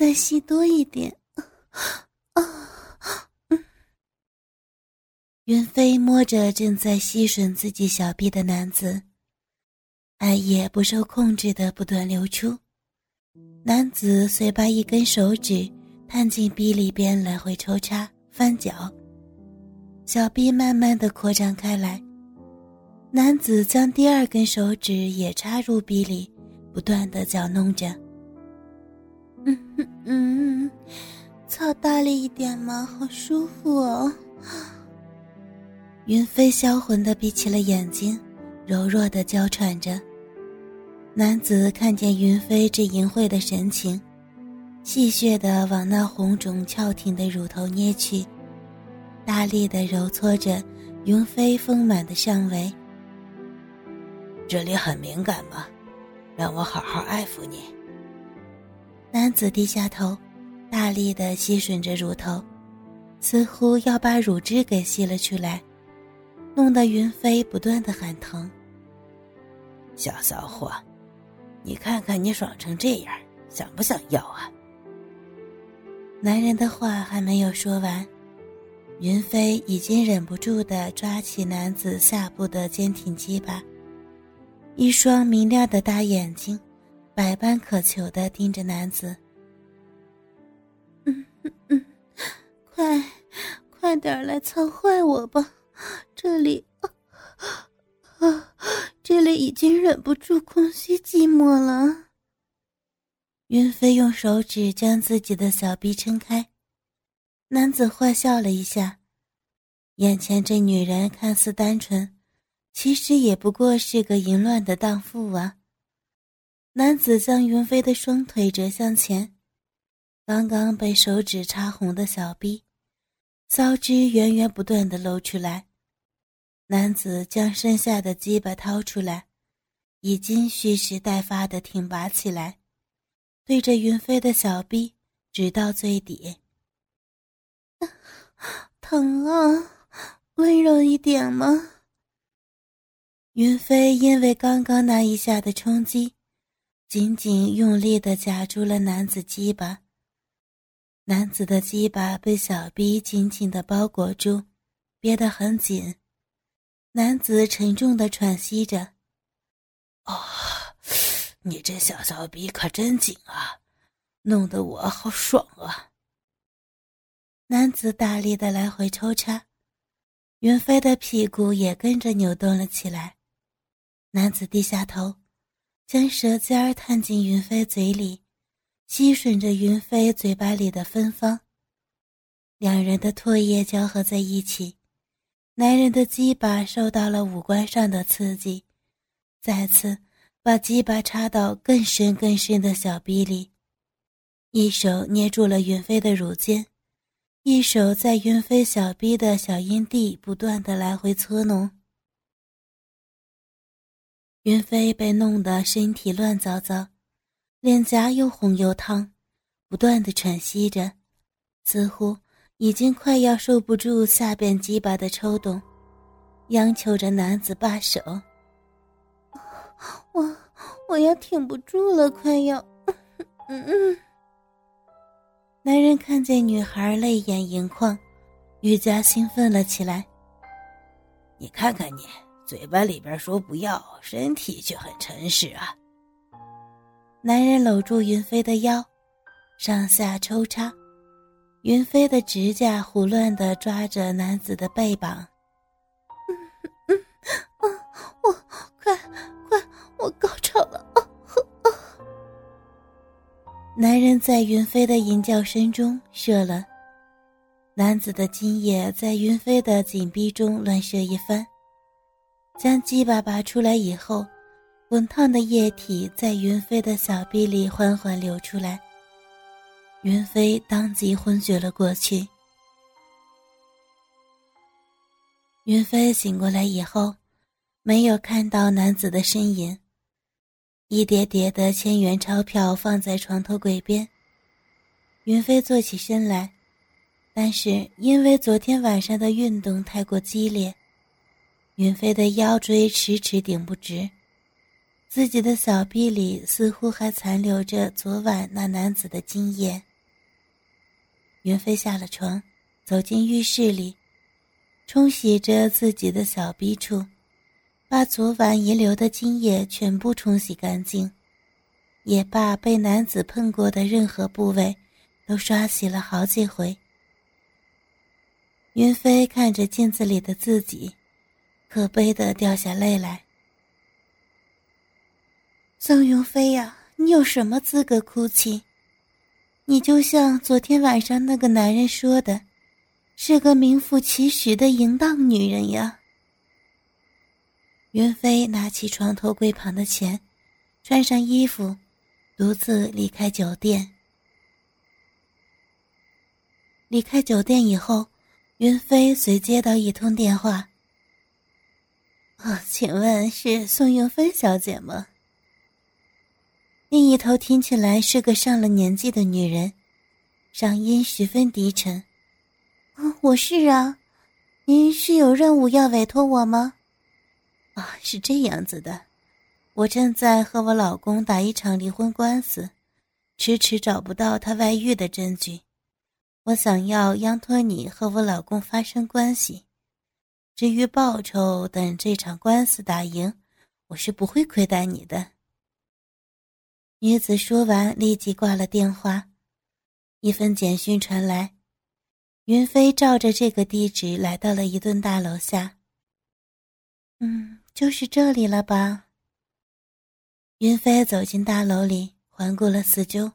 再吸多一点。云飞摸着正在吸吮自己小臂的男子，爱液不受控制的不断流出。男子遂把一根手指探进臂里边，来回抽插翻搅，小臂慢慢的扩张开来。男子将第二根手指也插入臂里，不断的搅弄着。嗯嗯，操大力一点嘛，好舒服哦。云飞销魂的闭起了眼睛，柔弱的娇喘着。男子看见云飞这淫秽的神情，戏谑的往那红肿翘挺的乳头捏去，大力的揉搓着云飞丰满的上围。这里很敏感吗？让我好好爱抚你。男子低下头，大力的吸吮着乳头，似乎要把乳汁给吸了出来，弄得云飞不断的喊疼。小骚货。你看看你爽成这样，想不想要啊？男人的话还没有说完，云飞已经忍不住的抓起男子下部的坚挺鸡巴，一双明亮的大眼睛，百般渴求的盯着男子。嗯嗯嗯，快，快点来操坏我吧，这里。啊，这里已经忍不住空虚寂寞了。云飞用手指将自己的小臂撑开，男子坏笑了一下。眼前这女人看似单纯，其实也不过是个淫乱的荡妇啊。男子将云飞的双腿折向前，刚刚被手指插红的小臂，骚汁源源不断的露出来。男子将身下的鸡巴掏出来，已经蓄势待发的挺拔起来，对着云飞的小臂直到最底。疼啊，温柔一点吗？云飞因为刚刚那一下的冲击，紧紧用力的夹住了男子鸡巴。男子的鸡巴被小臂紧紧的包裹住，憋得很紧。男子沉重的喘息着，“啊，你这小骚逼可真紧啊，弄得我好爽啊！”男子大力的来回抽插，云飞的屁股也跟着扭动了起来。男子低下头，将舌尖儿探进云飞嘴里，吸吮着云飞嘴巴里的芬芳。两人的唾液交合在一起。男人的鸡巴受到了五官上的刺激，再次把鸡巴插到更深更深的小逼里，一手捏住了云飞的乳尖，一手在云飞小逼的小阴蒂不断的来回搓弄。云飞被弄得身体乱糟糟，脸颊又红又烫，不断的喘息着，似乎。已经快要受不住下边鸡巴的抽动，央求着男子罢手。我我要挺不住了，快要……嗯嗯。男人看见女孩泪眼盈眶，愈加兴奋了起来。你看看你，嘴巴里边说不要，身体却很诚实啊。男人搂住云飞的腰，上下抽插。云飞的指甲胡乱的抓着男子的背膀，嗯嗯啊，我快快，我高潮了啊啊！男人在云飞的吟叫声中射了，男子的精液在云飞的紧逼中乱射一番，将鸡巴拔出来以后，滚烫的液体在云飞的小臂里缓缓流出来。云飞当即昏厥了过去。云飞醒过来以后，没有看到男子的身影。一叠叠的千元钞票放在床头柜边。云飞坐起身来，但是因为昨天晚上的运动太过激烈，云飞的腰椎迟迟顶不直，自己的小臂里似乎还残留着昨晚那男子的精液。云飞下了床，走进浴室里，冲洗着自己的小臂处，把昨晚遗留的精液全部冲洗干净，也把被男子碰过的任何部位都刷洗了好几回。云飞看着镜子里的自己，可悲的掉下泪来。宋云飞呀，你有什么资格哭泣？你就像昨天晚上那个男人说的，是个名副其实的淫荡女人呀。云飞拿起床头柜旁的钱，穿上衣服，独自离开酒店。离开酒店以后。云飞随接到一通电话。哦，请问是宋云芬小姐吗？另一头听起来是个上了年纪的女人，嗓音十分低沉。哦，我是啊，您是有任务要委托我吗？啊，是这样子的，我正在和我老公打一场离婚官司，迟迟找不到他外遇的证据。我想要央托你和我老公发生关系，至于报酬，等这场官司打赢，我是不会亏待你的。女子说完，立即挂了电话。一份简讯传来，云飞照着这个地址来到了一栋大楼下。嗯，就是这里了吧？云飞走进大楼里，环顾了四周。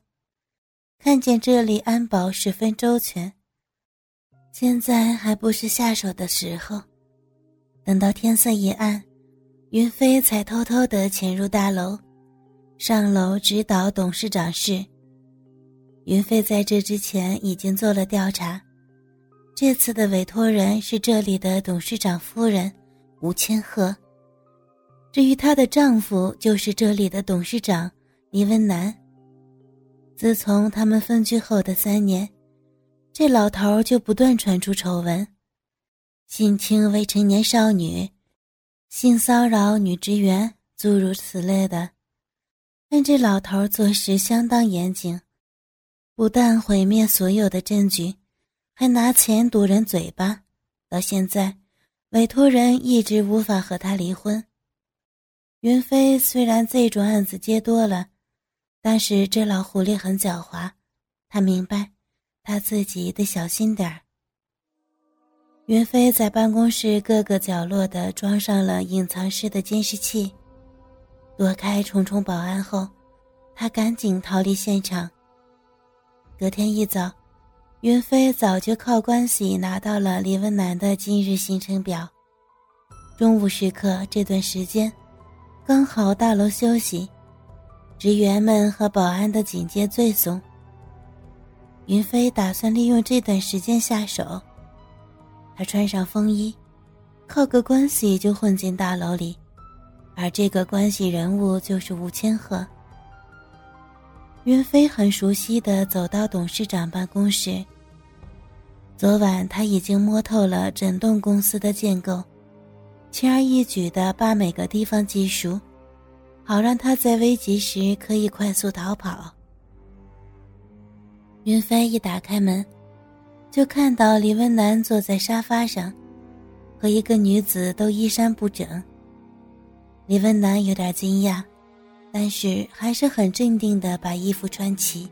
看见这里安保十分周全，现在还不是下手的时候。等到天色一暗，云飞才偷偷的潜入大楼，上楼直捣董事长室。云飞在这之前已经做了调查，这次的委托人是这里的董事长夫人吴千鹤，至于她的丈夫就是这里的董事长李文南。自从他们分居后的三年，这老头就不断传出丑闻，性侵未成年少女、性骚扰女职员，诸如此类的。但这老头做事相当严谨，不但毁灭所有的证据，还拿钱堵人嘴巴。到现在，委托人一直无法和他离婚。云飞虽然这种案子接多了。但是这老狐狸很狡猾，他明白，他自己得小心点儿。云飞在办公室各个角落的装上了隐藏式的监视器，躲开重重保安后，他赶紧逃离现场。隔天一早，云飞早就靠关系拿到了李文南的今日行程表。中午时刻这段时间，刚好大楼休息。职员们和保安的警戒最松。云飞打算利用这段时间下手。他穿上风衣，靠个关系就混进大楼里，而这个关系人物就是吴千鹤。云飞很熟悉的走到董事长办公室。昨晚他已经摸透了整栋公司的建构，轻而易举的把每个地方记熟。好让他在危急时可以快速逃跑。云飞一打开门，就看到李文南坐在沙发上，和一个女子都衣衫不整。李文南有点惊讶，但是还是很镇定的把衣服穿齐，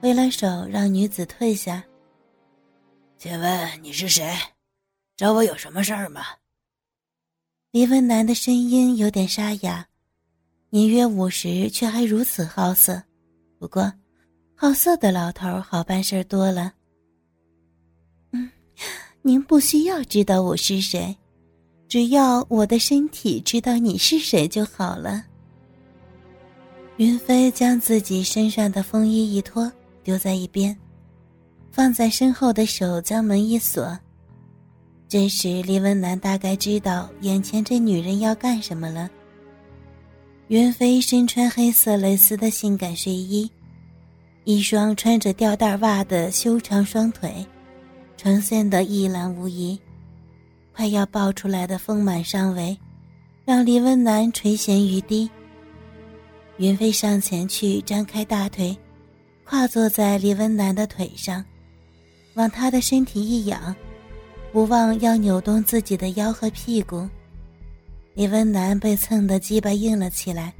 挥了手让女子退下。请问你是谁？找我有什么事儿吗？李文南的声音有点沙哑。年约五十，却还如此好色。不过，好色的老头好办事多了。您不需要知道我是谁，只要我的身体知道你是谁就好了。云飞将自己身上的风衣一脱，丢在一边，放在身后的手将门一锁。这时，李文南大概知道眼前这女人要干什么了。云飞身穿黑色蕾丝的性感睡衣，一双穿着吊带袜的修长双腿，呈现的一览无遗。快要爆出来的丰满上围，让李文南垂涎欲滴。云飞上前去张开大腿，跨坐在李文南的腿上，往他的身体一仰，不忘要扭动自己的腰和屁股。李文南被蹭得鸡巴硬了起来，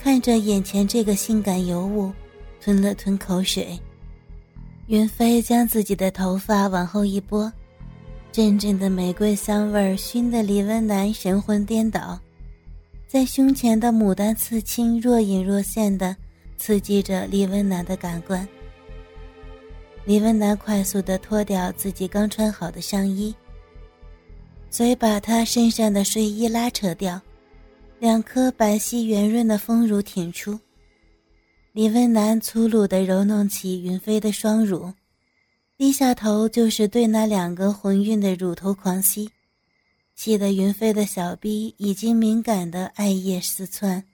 看着眼前这个性感尤物，吞了吞口水。云飞将自己的头发往后一拨，阵阵的玫瑰香味熏得李文南神魂颠倒，在胸前的牡丹刺青若隐若现的刺激着李文南的感官。李文南快速地脱掉自己刚穿好的上衣，遂把他身上的睡衣拉扯掉，两颗白皙圆润的丰乳挺出。李文南粗鲁地揉弄起云飞的双乳，低下头就是对那两个浑韵的乳头狂吸，气得云飞的小臂已经敏感的艾叶四窜。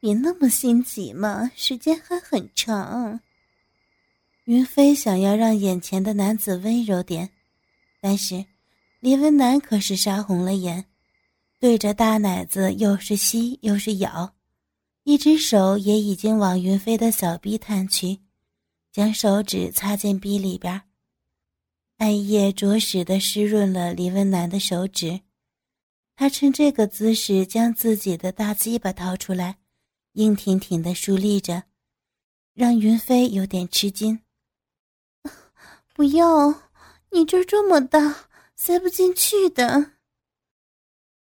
别那么心急嘛，时间还很长。云飞想要让眼前的男子温柔点，但是李文南可是杀红了眼，对着大奶子又是吸又是咬，一只手也已经往云飞的小臂探去，将手指插进臂里边。艾叶着实的湿润了李文南的手指，他趁这个姿势将自己的大鸡巴掏出来，硬挺挺的竖立着，让云飞有点吃惊。不要，你这这么大，塞不进去的。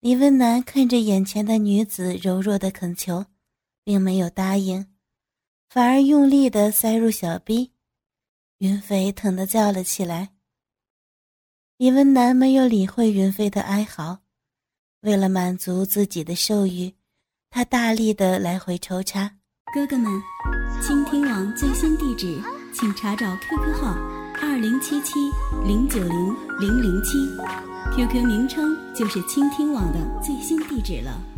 李文南看着眼前的女子柔弱的恳求，并没有答应，反而用力的塞入小臂。云飞疼得叫了起来。李文南没有理会云飞的哀嚎，为了满足自己的兽欲，他大力的来回抽插。哥哥们，倾听网最新地址，请查找 QQ 号。二零七七零九零零零七，QQ 名称就是倾听网的最新地址了。